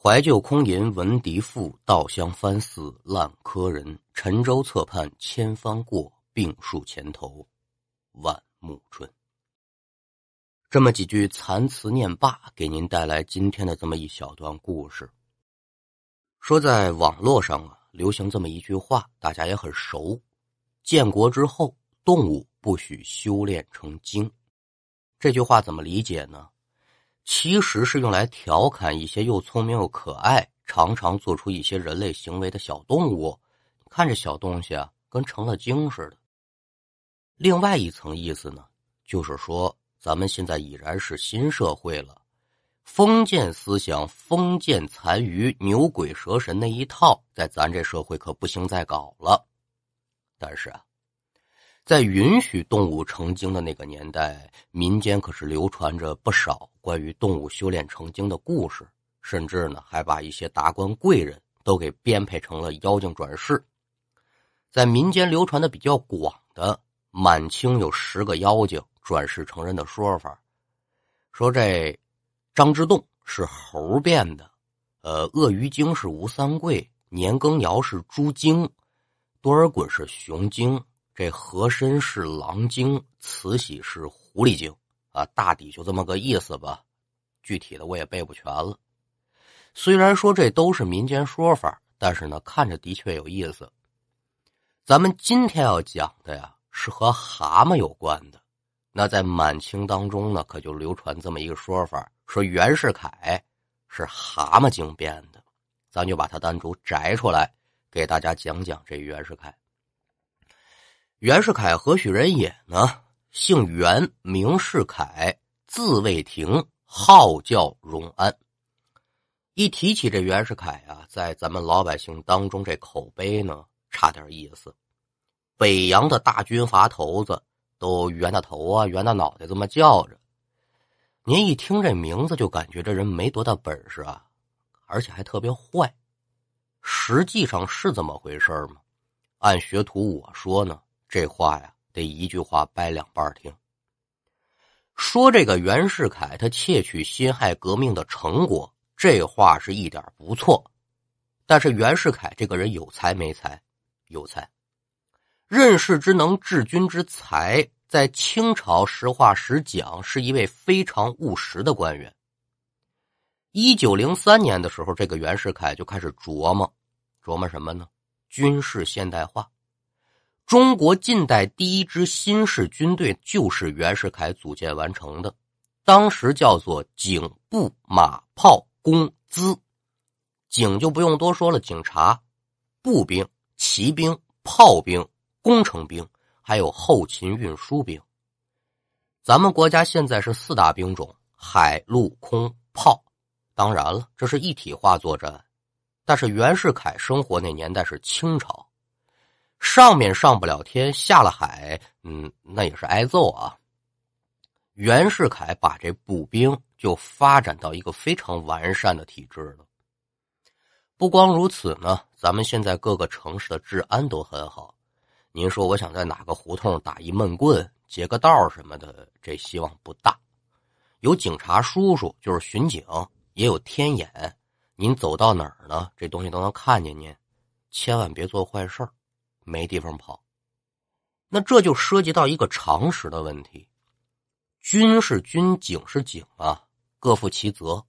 怀旧空吟闻笛赋，稻香翻似烂柯人。沉舟侧畔千帆过，病树前头万木春。这么几句残词念罢，给您带来今天的这么一小段故事。说在网络上啊，流行这么一句话，大家也很熟：建国之后，动物不许修炼成精。这句话怎么理解呢？其实是用来调侃一些又聪明又可爱、常常做出一些人类行为的小动物。看这小东西啊，跟成了精似的。另外一层意思呢，就是说咱们现在已然是新社会了，封建思想、封建残余、牛鬼蛇神那一套，在咱这社会可不行再搞了。但是啊。在允许动物成精的那个年代，民间可是流传着不少关于动物修炼成精的故事，甚至呢还把一些达官贵人都给编配成了妖精转世。在民间流传的比较广的，满清有十个妖精转世成人的说法，说这张之洞是猴变的，呃，鳄鱼精是吴三桂，年羹尧是猪精，多尔衮是熊精。这和珅是狼精，慈禧是狐狸精，啊，大抵就这么个意思吧。具体的我也背不全了。虽然说这都是民间说法，但是呢，看着的确有意思。咱们今天要讲的呀，是和蛤蟆有关的。那在满清当中呢，可就流传这么一个说法，说袁世凯是蛤蟆精变的。咱就把它单独摘出来，给大家讲讲这袁世凯。袁世凯何许人也呢？姓袁，名世凯，字卫亭，号叫荣安。一提起这袁世凯啊，在咱们老百姓当中，这口碑呢差点意思。北洋的大军阀头子都袁大头啊，袁大脑袋这么叫着。您一听这名字，就感觉这人没多大本事啊，而且还特别坏。实际上是这么回事吗？按学徒我说呢。这话呀，得一句话掰两半听。说这个袁世凯他窃取辛亥革命的成果，这话是一点不错。但是袁世凯这个人有才没才？有才，任事之能，治军之才，在清朝实话实讲，是一位非常务实的官员。一九零三年的时候，这个袁世凯就开始琢磨，琢磨什么呢？军事现代化。中国近代第一支新式军队就是袁世凯组建完成的，当时叫做警步马炮工资，警就不用多说了，警察、步兵、骑兵、炮兵、工程兵，还有后勤运输兵。咱们国家现在是四大兵种：海陆空炮。当然了，这是一体化作战，但是袁世凯生活那年代是清朝。上面上不了天，下了海，嗯，那也是挨揍啊。袁世凯把这步兵就发展到一个非常完善的体制了。不光如此呢，咱们现在各个城市的治安都很好。您说，我想在哪个胡同打一闷棍、劫个道什么的，这希望不大。有警察叔叔，就是巡警，也有天眼，您走到哪儿呢，这东西都能看见您。千万别做坏事儿。没地方跑，那这就涉及到一个常识的问题：军是军，警是警啊，各负其责。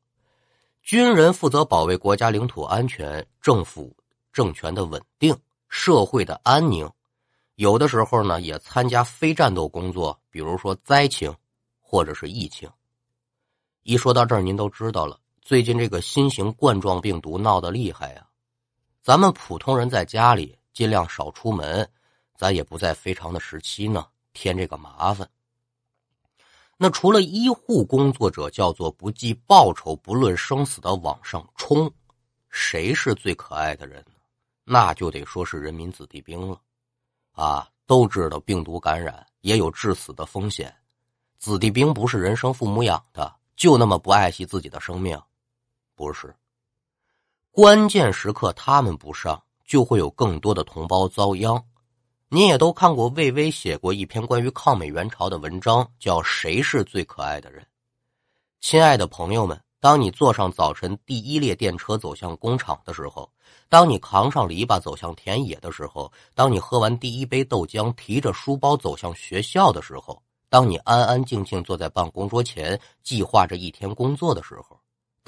军人负责保卫国家领土安全、政府政权的稳定、社会的安宁，有的时候呢也参加非战斗工作，比如说灾情或者是疫情。一说到这儿，您都知道了，最近这个新型冠状病毒闹得厉害呀，咱们普通人在家里。尽量少出门，咱也不在非常的时期呢添这个麻烦。那除了医护工作者叫做不计报酬、不论生死的往上冲，谁是最可爱的人呢？那就得说是人民子弟兵了。啊，都知道病毒感染也有致死的风险，子弟兵不是人生父母养的，就那么不爱惜自己的生命？不是，关键时刻他们不上。就会有更多的同胞遭殃。您也都看过魏巍写过一篇关于抗美援朝的文章，叫《谁是最可爱的人》。亲爱的朋友们，当你坐上早晨第一列电车走向工厂的时候，当你扛上篱笆走向田野的时候，当你喝完第一杯豆浆，提着书包走向学校的时候，当你安安静静坐在办公桌前计划着一天工作的时候，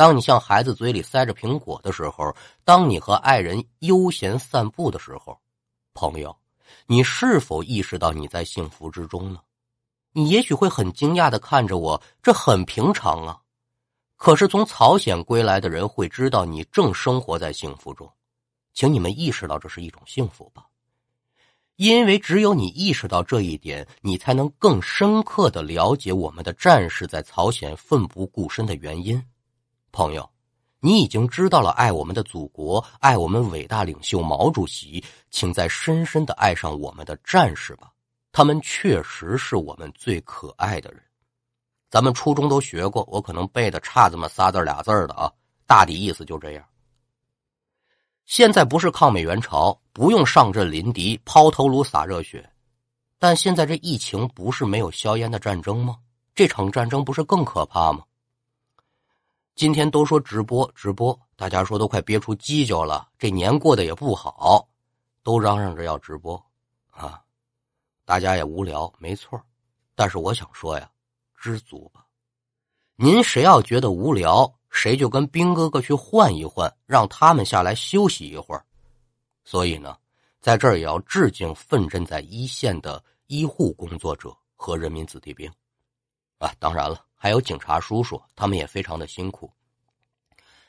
当你向孩子嘴里塞着苹果的时候，当你和爱人悠闲散步的时候，朋友，你是否意识到你在幸福之中呢？你也许会很惊讶的看着我，这很平常啊。可是从朝鲜归来的人会知道你正生活在幸福中，请你们意识到这是一种幸福吧，因为只有你意识到这一点，你才能更深刻的了解我们的战士在朝鲜奋不顾身的原因。朋友，你已经知道了爱我们的祖国，爱我们伟大领袖毛主席，请再深深的爱上我们的战士吧，他们确实是我们最可爱的人。咱们初中都学过，我可能背的差这么仨字俩字的啊，大抵意思就这样。现在不是抗美援朝，不用上阵临敌、抛头颅、洒热血，但现在这疫情不是没有硝烟的战争吗？这场战争不是更可怕吗？今天都说直播直播，大家说都快憋出犄角了，这年过得也不好，都嚷嚷着要直播啊，大家也无聊，没错，但是我想说呀。知足吧，您谁要觉得无聊，谁就跟兵哥哥去换一换，让他们下来休息一会儿。所以呢，在这儿也要致敬奋战在一线的医护工作者和人民子弟兵，啊，当然了，还有警察叔叔，他们也非常的辛苦。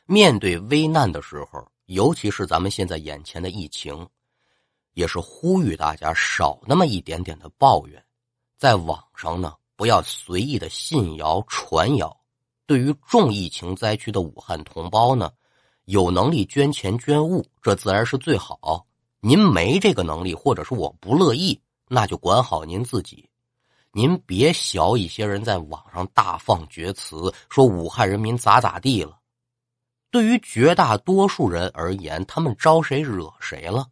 面对危难的时候，尤其是咱们现在眼前的疫情，也是呼吁大家少那么一点点的抱怨，在网上呢。不要随意的信谣传谣。对于重疫情灾区的武汉同胞呢，有能力捐钱捐物，这自然是最好。您没这个能力，或者是我不乐意，那就管好您自己。您别小一些人在网上大放厥词，说武汉人民咋咋地了。对于绝大多数人而言，他们招谁惹谁了？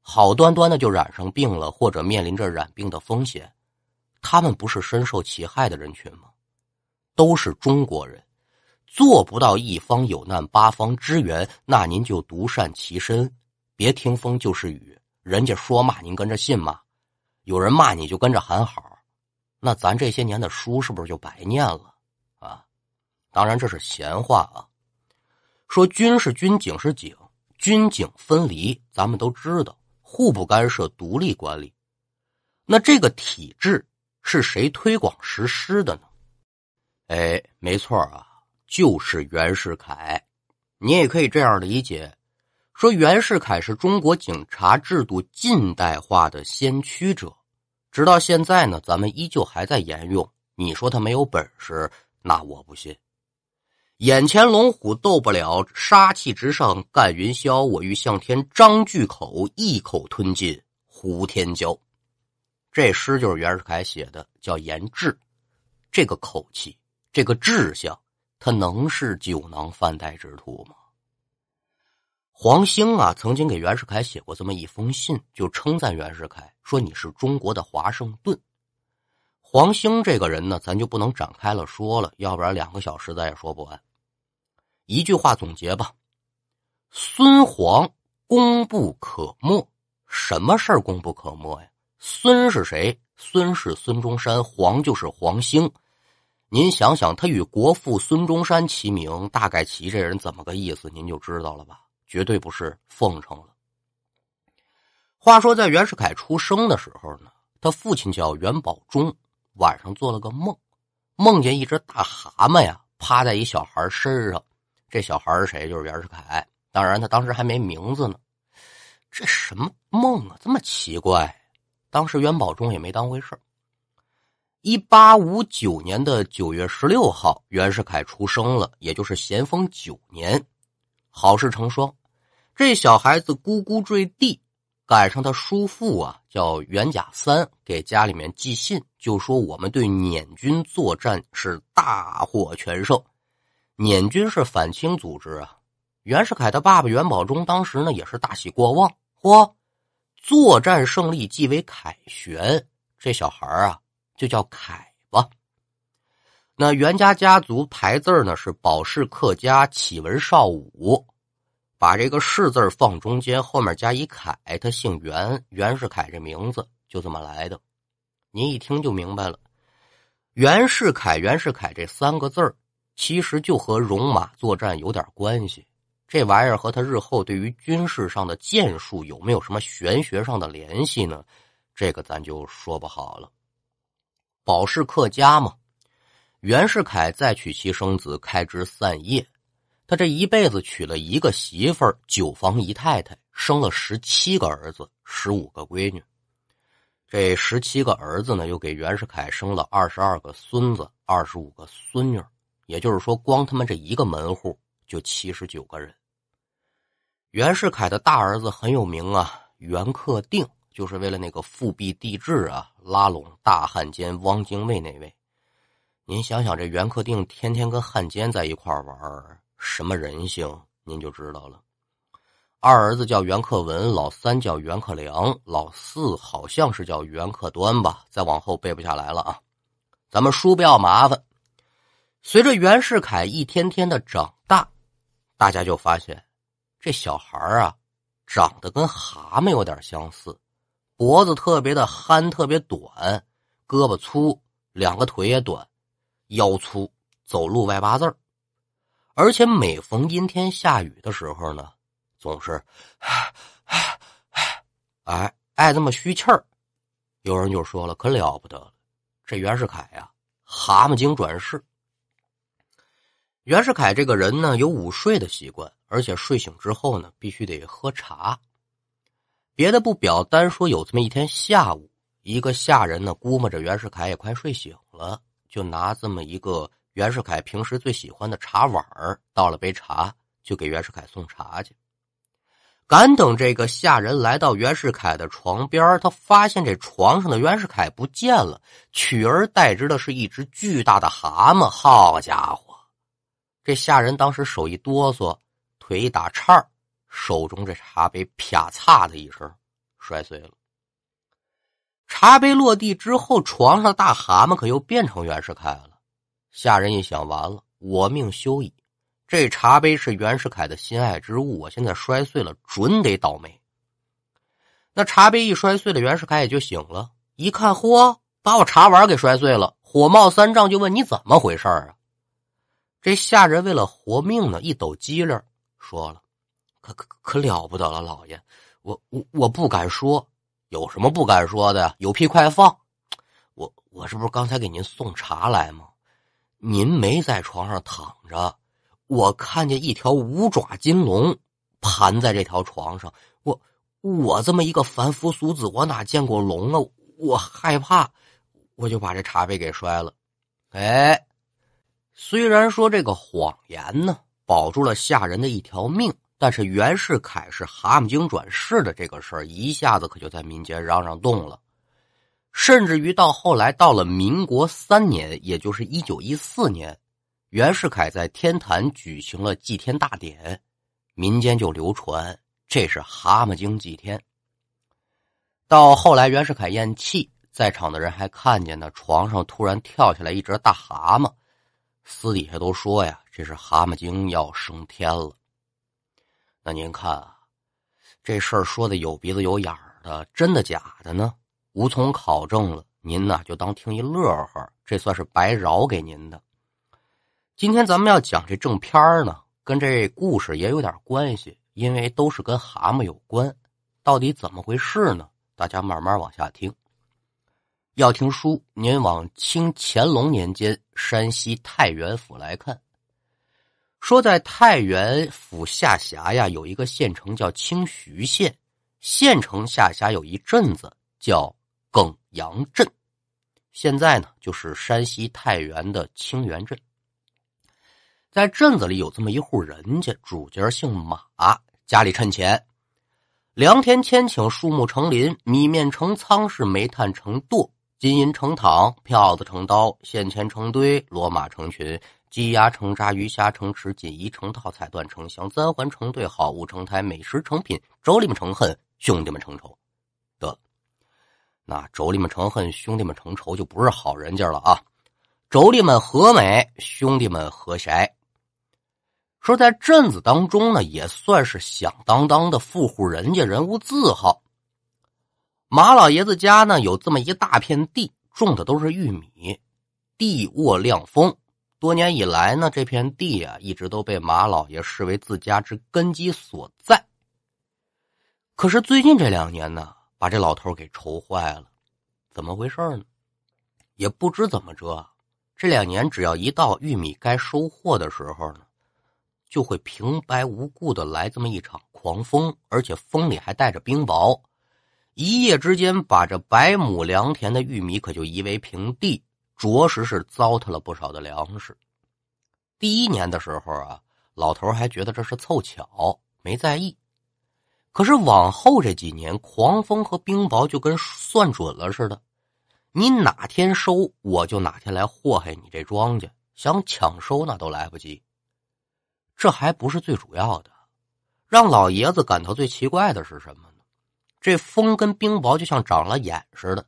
好端端的就染上病了，或者面临着染病的风险。他们不是深受其害的人群吗？都是中国人，做不到一方有难八方支援，那您就独善其身，别听风就是雨。人家说骂您跟着信吗？有人骂你就跟着喊好，那咱这些年的书是不是就白念了啊？当然这是闲话啊。说军是军，警是警，军警分离，咱们都知道，互不干涉，独立管理。那这个体制。是谁推广实施的呢？哎，没错啊，就是袁世凯。你也可以这样理解，说袁世凯是中国警察制度近代化的先驱者。直到现在呢，咱们依旧还在沿用。你说他没有本事，那我不信。眼前龙虎斗不了，杀气直上干云霄。我欲向天张巨口，一口吞尽胡天骄。这诗就是袁世凯写的，叫严志。这个口气，这个志向，他能是酒囊饭袋之徒吗？黄兴啊，曾经给袁世凯写过这么一封信，就称赞袁世凯说：“你是中国的华盛顿。”黄兴这个人呢，咱就不能展开了说了，要不然两个小时咱也说不完。一句话总结吧：孙黄功不可没。什么事儿功不可没呀？孙是谁？孙是孙中山，黄就是黄兴。您想想，他与国父孙中山齐名，大概齐这人怎么个意思，您就知道了吧？绝对不是奉承了。话说，在袁世凯出生的时候呢，他父亲叫袁保忠，晚上做了个梦，梦见一只大蛤蟆呀，趴在一小孩身上。这小孩是谁？就是袁世凯。当然，他当时还没名字呢。这什么梦啊？这么奇怪！当时袁保忠也没当回事一八五九年的九月十六号，袁世凯出生了，也就是咸丰九年。好事成双，这小孩子咕咕坠地，赶上他叔父啊，叫袁甲三，给家里面寄信，就说我们对捻军作战是大获全胜。捻军是反清组织啊。袁世凯的爸爸袁保忠当时呢，也是大喜过望，嚯！作战胜利即为凯旋，这小孩啊就叫凯吧。那袁家家族排字呢是保氏客家启文少武，把这个氏字放中间，后面加一凯，他姓袁，袁世凯这名字就这么来的。您一听就明白了，袁世凯，袁世凯这三个字，其实就和戎马作战有点关系。这玩意儿和他日后对于军事上的建树有没有什么玄学上的联系呢？这个咱就说不好了。保氏客家嘛，袁世凯再娶妻生子，开枝散叶。他这一辈子娶了一个媳妇儿，九房姨太太，生了十七个儿子，十五个闺女。这十七个儿子呢，又给袁世凯生了二十二个孙子，二十五个孙女也就是说，光他们这一个门户就七十九个人。袁世凯的大儿子很有名啊，袁克定，就是为了那个复辟帝制啊，拉拢大汉奸汪精卫那位。您想想，这袁克定天天跟汉奸在一块玩，什么人性，您就知道了。二儿子叫袁克文，老三叫袁克良，老四好像是叫袁克端吧，再往后背不下来了啊。咱们书不要麻烦。随着袁世凯一天天的长大，大家就发现这小孩啊，长得跟蛤蟆有点相似，脖子特别的憨，特别短，胳膊粗，两个腿也短，腰粗，走路歪八字而且每逢阴天下雨的时候呢。总是，哎，爱这么虚气儿。有人就说了，可了不得了，这袁世凯呀，蛤蟆精转世。袁世凯这个人呢，有午睡的习惯，而且睡醒之后呢，必须得喝茶。别的不表，单说有这么一天下午，一个下人呢，估摸着袁世凯也快睡醒了，就拿这么一个袁世凯平时最喜欢的茶碗儿倒了杯茶，就给袁世凯送茶去。赶等这个下人来到袁世凯的床边，他发现这床上的袁世凯不见了，取而代之的是一只巨大的蛤蟆。好家伙！这下人当时手一哆嗦，腿一打颤儿手中这茶杯啪嚓的一声摔碎了。茶杯落地之后，床上的大蛤蟆可又变成袁世凯了。下人一想，完了，我命休矣。这茶杯是袁世凯的心爱之物，我现在摔碎了，准得倒霉。那茶杯一摔碎了，袁世凯也就醒了，一看，嚯，把我茶碗给摔碎了，火冒三丈，就问你怎么回事啊？这下人为了活命呢，一抖机灵，说了：“可可可了不得了，老爷，我我我不敢说，有什么不敢说的？有屁快放！我我这不是刚才给您送茶来吗？您没在床上躺着。”我看见一条五爪金龙盘在这条床上，我我这么一个凡夫俗子，我哪见过龙啊？我害怕，我就把这茶杯给摔了。哎，虽然说这个谎言呢保住了下人的一条命，但是袁世凯是蛤蟆精转世的这个事儿，一下子可就在民间嚷嚷动了，甚至于到后来，到了民国三年，也就是一九一四年。袁世凯在天坛举行了祭天大典，民间就流传这是蛤蟆精祭天。到后来袁世凯咽气，在场的人还看见呢，床上突然跳下来一只大蛤蟆，私底下都说呀，这是蛤蟆精要升天了。那您看啊，这事儿说的有鼻子有眼儿的，真的假的呢？无从考证了，您呢就当听一乐呵，这算是白饶给您的。今天咱们要讲这正片呢，跟这故事也有点关系，因为都是跟蛤蟆有关。到底怎么回事呢？大家慢慢往下听。要听书，您往清乾隆年间山西太原府来看。说在太原府下辖呀，有一个县城叫清徐县，县城下辖有一镇子叫耿阳镇，现在呢就是山西太原的清源镇。在镇子里有这么一户人家，主家姓马，家里趁钱，良田千顷，树木成林，米面成仓，是煤炭成垛，金银成躺，票子成刀，现钱成堆，骡马成群，鸡鸭成扎，鱼虾成池，锦衣成套，彩缎成箱，簪环成对，好物成台，美食成品，妯娌们成恨，兄弟们成仇。那妯娌们成恨，兄弟们成仇，就不是好人家了啊。妯娌们和美，兄弟们和谐。说在镇子当中呢，也算是响当当的富户人家，人物字号。马老爷子家呢，有这么一大片地，种的都是玉米，地沃量丰。多年以来呢，这片地啊，一直都被马老爷视为自家之根基所在。可是最近这两年呢，把这老头给愁坏了，怎么回事呢？也不知怎么着。这两年，只要一到玉米该收获的时候呢，就会平白无故的来这么一场狂风，而且风里还带着冰雹，一夜之间把这百亩良田的玉米可就夷为平地，着实是糟蹋了不少的粮食。第一年的时候啊，老头还觉得这是凑巧，没在意。可是往后这几年，狂风和冰雹就跟算准了似的。你哪天收，我就哪天来祸害你这庄稼。想抢收那都来不及。这还不是最主要的，让老爷子感到最奇怪的是什么呢？这风跟冰雹就像长了眼似的，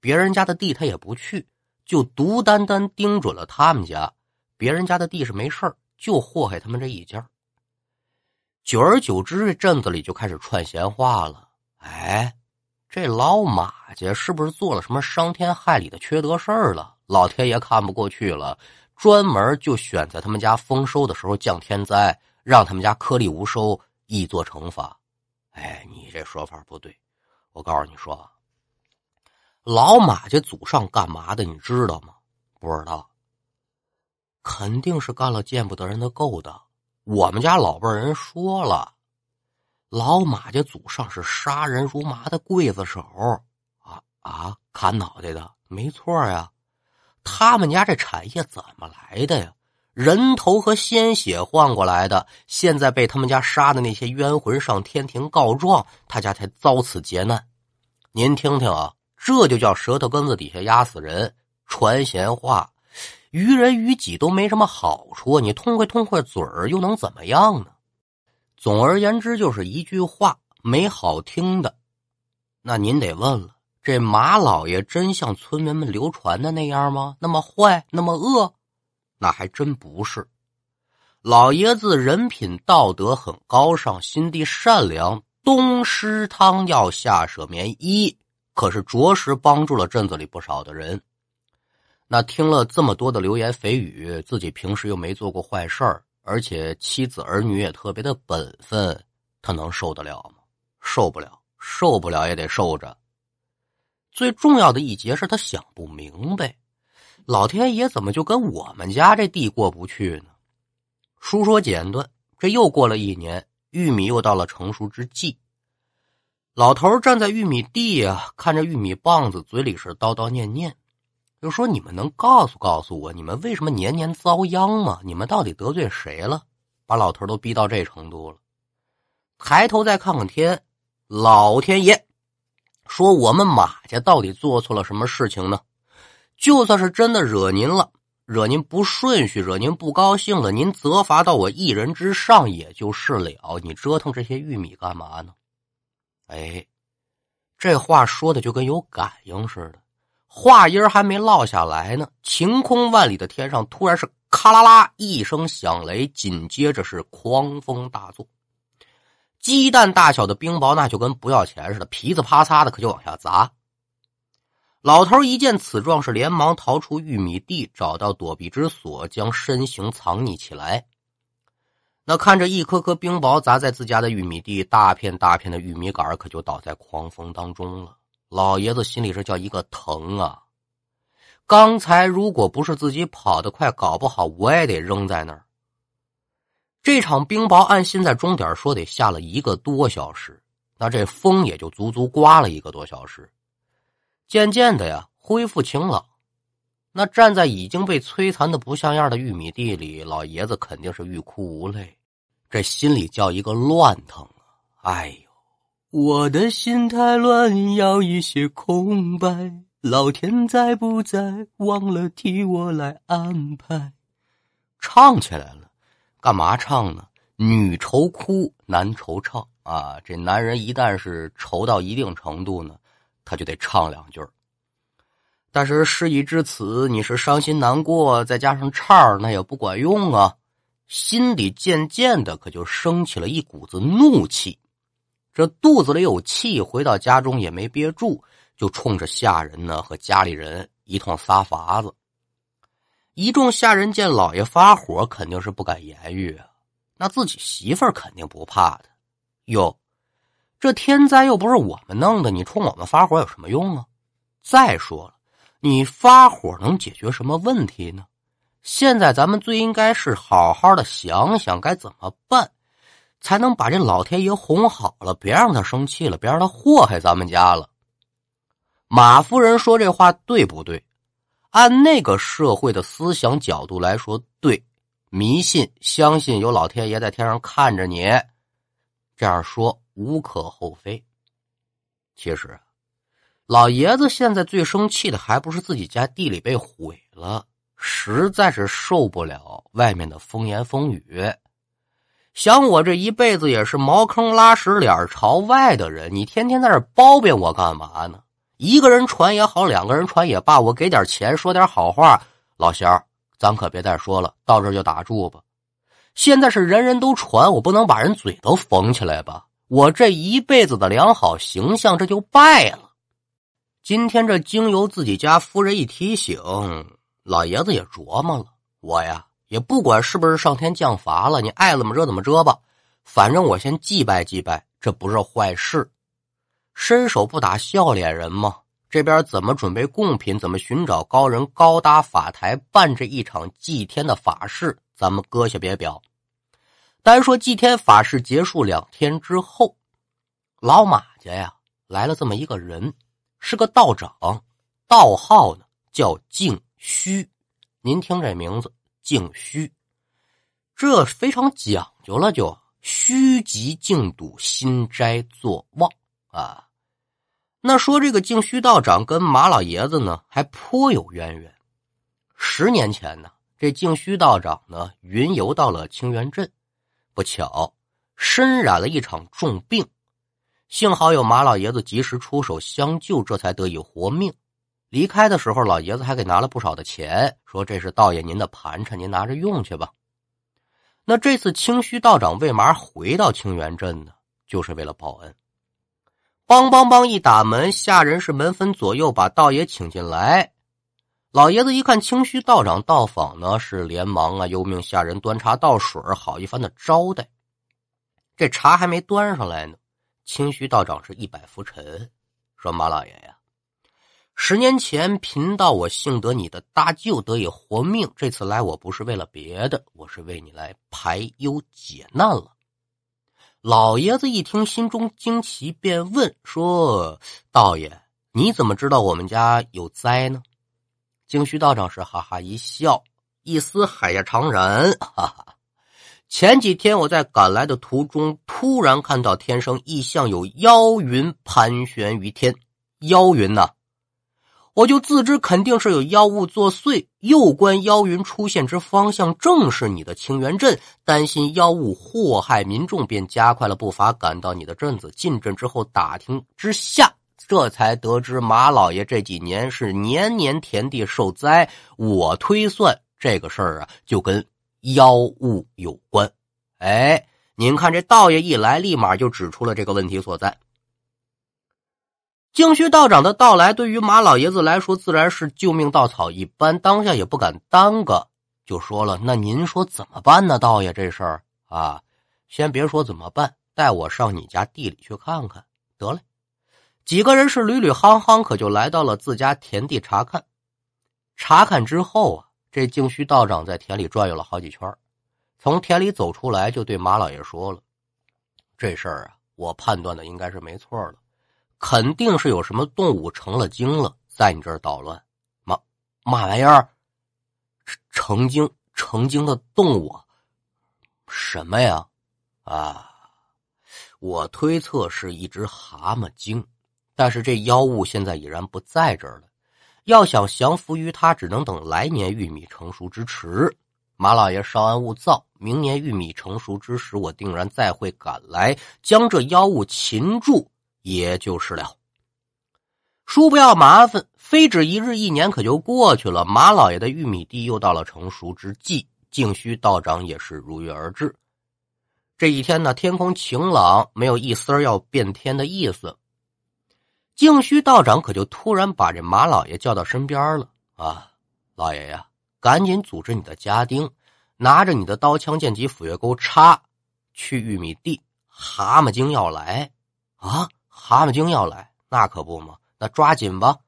别人家的地他也不去，就独单单盯准了他们家。别人家的地是没事就祸害他们这一家。久而久之，这镇子里就开始串闲话了。哎。这老马家是不是做了什么伤天害理的缺德事儿了？老天爷看不过去了，专门就选在他们家丰收的时候降天灾，让他们家颗粒无收，以作惩罚。哎，你这说法不对。我告诉你说，老马家祖上干嘛的？你知道吗？不知道。肯定是干了见不得人的勾当。我们家老辈人说了。老马家祖上是杀人如麻的刽子手啊啊！砍脑袋的，没错呀。他们家这产业怎么来的呀？人头和鲜血换过来的。现在被他们家杀的那些冤魂上天庭告状，他家才遭此劫难。您听听啊，这就叫舌头根子底下压死人，传闲话，于人于己都没什么好处。你痛快痛快嘴儿，又能怎么样呢？总而言之，就是一句话，没好听的。那您得问了，这马老爷真像村民们流传的那样吗？那么坏，那么恶？那还真不是。老爷子人品道德很高尚，心地善良，东施汤药，下舍棉衣，可是着实帮助了镇子里不少的人。那听了这么多的流言蜚语，自己平时又没做过坏事儿。而且妻子儿女也特别的本分，他能受得了吗？受不了，受不了也得受着。最重要的一节是他想不明白，老天爷怎么就跟我们家这地过不去呢？书说简短，这又过了一年，玉米又到了成熟之际。老头站在玉米地啊，看着玉米棒子，嘴里是叨叨念念。就说你们能告诉告诉我，你们为什么年年遭殃吗？你们到底得罪谁了？把老头都逼到这程度了。抬头再看看天，老天爷说：“我们马家到底做错了什么事情呢？就算是真的惹您了，惹您不顺序，惹您不高兴了，您责罚到我一人之上也就是了。你折腾这些玉米干嘛呢？”哎，这话说的就跟有感应似的。话音还没落下来呢，晴空万里的天上突然是咔啦啦一声响雷，紧接着是狂风大作，鸡蛋大小的冰雹那就跟不要钱似的，噼里啪嚓的可就往下砸。老头一见此状，是连忙逃出玉米地，找到躲避之所，将身形藏匿起来。那看着一颗颗冰雹砸在自家的玉米地，大片大片的玉米杆可就倒在狂风当中了。老爷子心里是叫一个疼啊！刚才如果不是自己跑得快，搞不好我也得扔在那儿。这场冰雹按现在钟点说得下了一个多小时，那这风也就足足刮了一个多小时。渐渐的呀，恢复晴朗。那站在已经被摧残的不像样的玉米地里，老爷子肯定是欲哭无泪，这心里叫一个乱疼啊！哎呦！我的心太乱，要一些空白。老天在不在？忘了替我来安排。唱起来了，干嘛唱呢？女愁哭，男惆怅啊！这男人一旦是愁到一定程度呢，他就得唱两句但是事已至此，你是伤心难过，再加上唱，那也不管用啊。心里渐渐的可就升起了一股子怒气，这肚子里有气，回到家中也没憋住，就冲着下人呢和家里人一通撒法子。一众下人见老爷发火，肯定是不敢言语啊。那自己媳妇儿肯定不怕的。哟，这天灾又不是我们弄的，你冲我们发火有什么用啊？再说了。你发火能解决什么问题呢？现在咱们最应该是好好的想想该怎么办，才能把这老天爷哄好了，别让他生气了，别让他祸害咱们家了。马夫人说这话对不对？按那个社会的思想角度来说，对，迷信相信有老天爷在天上看着你，这样说无可厚非。其实。老爷子现在最生气的还不是自己家地里被毁了，实在是受不了外面的风言风语。想我这一辈子也是茅坑拉屎脸朝外的人，你天天在这包庇我干嘛呢？一个人传也好，两个人传也罢，我给点钱，说点好话。老贤儿，咱可别再说了，到这就打住吧。现在是人人都传，我不能把人嘴都缝起来吧？我这一辈子的良好形象这就败了。今天这经由自己家夫人一提醒，老爷子也琢磨了。我呀，也不管是不是上天降罚了，你爱怎么着怎么着吧。反正我先祭拜祭拜，这不是坏事。伸手不打笑脸人嘛。这边怎么准备贡品，怎么寻找高人高搭法台办这一场祭天的法事，咱们搁下别表。单说祭天法事结束两天之后，老马家呀来了这么一个人。是个道长，道号呢叫静虚。您听这名字，静虚，这非常讲究了，就虚极静笃，心斋作旺啊。那说这个静虚道长跟马老爷子呢还颇有渊源。十年前呢，这静虚道长呢云游到了清源镇，不巧身染了一场重病。幸好有马老爷子及时出手相救，这才得以活命。离开的时候，老爷子还给拿了不少的钱，说：“这是道爷您的盘缠，您拿着用去吧。”那这次清虚道长为嘛回到清源镇呢？就是为了报恩。梆梆梆一打门，下人是门分左右把道爷请进来。老爷子一看清虚道长到访呢，是连忙啊，又命下人端茶倒水，好一番的招待。这茶还没端上来呢。清虚道长是一百浮沉，说：“马老爷呀，十年前贫道我幸得你的搭救，得以活命。这次来我不是为了别的，我是为你来排忧解难了。”老爷子一听，心中惊奇，便问说：“道爷，你怎么知道我们家有灾呢？”清虚道长是哈哈一笑，一丝海下常然，哈哈。前几天我在赶来的途中，突然看到天上异象，有妖云盘旋于天。妖云呐，我就自知肯定是有妖物作祟。又观妖云出现之方向，正是你的清源镇，担心妖物祸害民众，便加快了步伐，赶到你的镇子。进镇之后打听之下，这才得知马老爷这几年是年年田地受灾。我推算这个事儿啊，就跟。妖物有关，哎，您看这道爷一来，立马就指出了这个问题所在。净虚道长的到来，对于马老爷子来说，自然是救命稻草一般，当下也不敢耽搁，就说了：“那您说怎么办呢？道爷，这事儿啊，先别说怎么办，带我上你家地里去看看。”得嘞，几个人是屡屡夯夯，可就来到了自家田地查看。查看之后啊。这静虚道长在田里转悠了好几圈，从田里走出来，就对马老爷说了：“这事儿啊，我判断的应该是没错了，肯定是有什么动物成了精了，在你这儿捣乱。嘛嘛玩意儿？成精成精的动物？什么呀？啊，我推测是一只蛤蟆精，但是这妖物现在已然不在这儿了。”要想降服于他，只能等来年玉米成熟之时。马老爷稍安勿躁，明年玉米成熟之时，我定然再会赶来，将这妖物擒住，也就是了。叔不要麻烦，非止一日一年，可就过去了。马老爷的玉米地又到了成熟之际，净虚道长也是如约而至。这一天呢，天空晴朗，没有一丝要变天的意思。净虚道长可就突然把这马老爷叫到身边了啊！老爷呀，赶紧组织你的家丁，拿着你的刀枪剑戟斧钺钩叉，去玉米地。蛤蟆精要来啊！蛤蟆精要来，那可不嘛。那抓紧吧！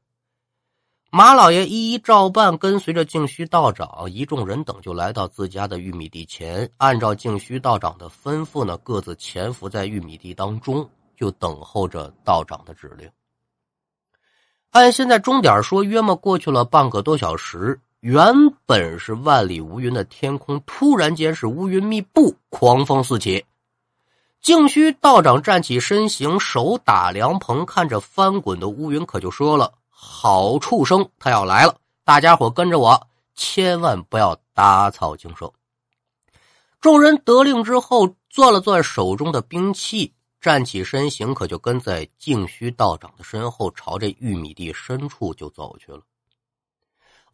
马老爷一一照办，跟随着净虚道长一众人等，就来到自家的玉米地前，按照净虚道长的吩咐呢，各自潜伏在玉米地当中，就等候着道长的指令。按现在钟点说，约莫过去了半个多小时。原本是万里无云的天空，突然间是乌云密布，狂风四起。净虚道长站起身形，手打凉棚，看着翻滚的乌云，可就说了：“好畜生，他要来了！大家伙跟着我，千万不要打草惊蛇。”众人得令之后，攥了攥手中的兵器，站起身形，可就跟在净虚道长的身后，朝着玉米地深处就走去了。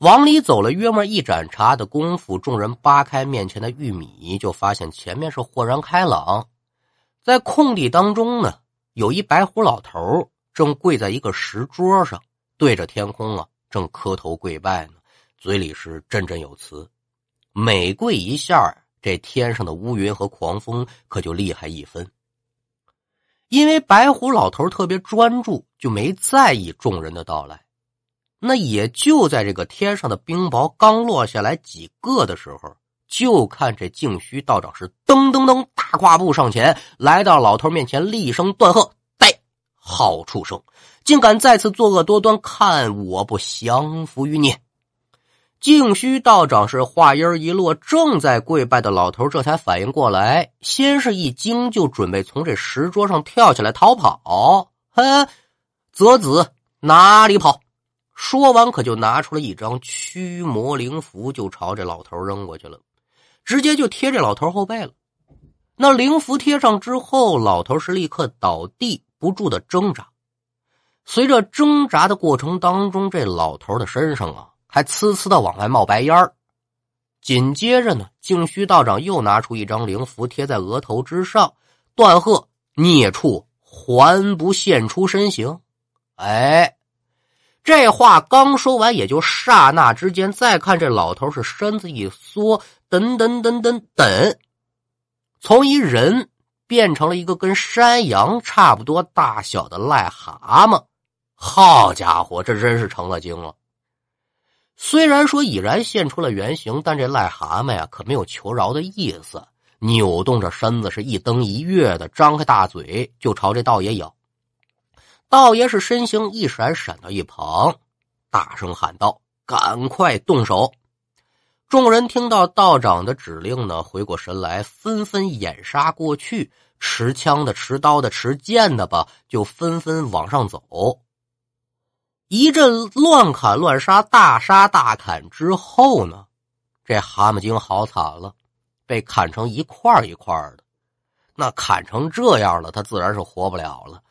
往里走了约莫一盏茶的功夫，众人扒开面前的玉米，就发现前面是豁然开朗。在空地当中呢，有一白胡老头正跪在一个石桌上，对着天空啊，正磕头跪拜呢，嘴里是振振有词。每跪一下，这天上的乌云和狂风可就厉害一分。因为白胡老头特别专注，就没在意众人的到来。那也就在这个天上的冰雹刚落下来几个的时候。就看这净虚道长是噔噔噔大跨步上前来到老头面前，厉声断喝：“呆，好畜生，竟敢再次作恶多端，看我不降服于你！”净虚道长是话音一落，正在跪拜的老头这才反应过来，先是一惊，就准备从这石桌上跳起来逃跑。哼，泽子哪里跑？说完，可就拿出了一张驱魔灵符，就朝这老头扔过去了。直接就贴这老头后背了。那灵符贴上之后，老头是立刻倒地不住的挣扎。随着挣扎的过程当中，这老头的身上啊还呲呲的往外冒白烟儿。紧接着呢，净虚道长又拿出一张灵符贴在额头之上，断喝：“孽畜，还不现出身形！”哎。这话刚说完，也就刹那之间，再看这老头是身子一缩，等等等等等，从一人变成了一个跟山羊差不多大小的癞蛤蟆。好家伙，这真是成了精了！虽然说已然现出了原形，但这癞蛤蟆呀，可没有求饶的意思，扭动着身子是一蹬一跃的，张开大嘴就朝这道爷咬。道爷是身形一闪，闪到一旁，大声喊道：“赶快动手！”众人听到道长的指令呢，回过神来，纷纷掩杀过去，持枪的、持刀的、持剑的吧，就纷纷往上走。一阵乱砍乱杀，大杀大砍之后呢，这蛤蟆精好惨了，被砍成一块一块的。那砍成这样了，他自然是活不了了。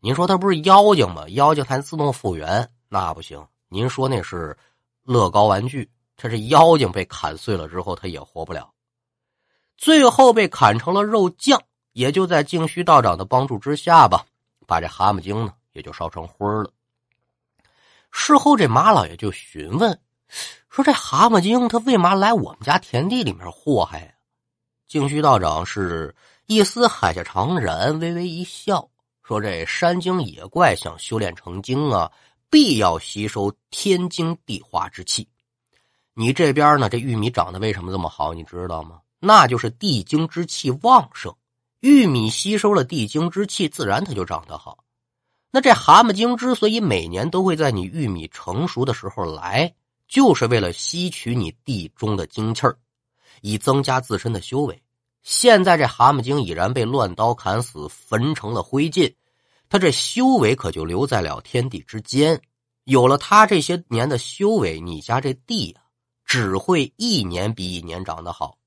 您说他不是妖精吗？妖精还自动复原，那不行。您说那是乐高玩具，他是妖精被砍碎了之后，他也活不了。最后被砍成了肉酱，也就在净虚道长的帮助之下吧，把这蛤蟆精呢也就烧成灰了。事后这马老爷就询问说：“这蛤蟆精他为嘛来我们家田地里面祸害呀？”净虚道长是一丝海下长然，微微一笑。说这山精野怪想修炼成精啊，必要吸收天精地化之气。你这边呢，这玉米长得为什么这么好？你知道吗？那就是地精之气旺盛。玉米吸收了地精之气，自然它就长得好。那这蛤蟆精之所以每年都会在你玉米成熟的时候来，就是为了吸取你地中的精气儿，以增加自身的修为。现在这蛤蟆精已然被乱刀砍死，焚成了灰烬。他这修为可就留在了天地之间。有了他这些年的修为，你家这地啊，只会一年比一年长得好。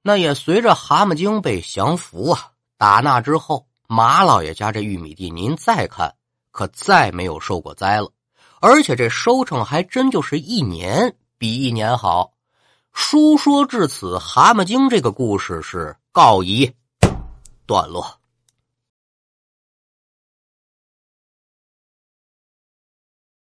那也随着蛤蟆精被降服啊，打那之后，马老爷家这玉米地，您再看，可再没有受过灾了，而且这收成还真就是一年比一年好。书说至此，《蛤蟆精》这个故事是告一段落。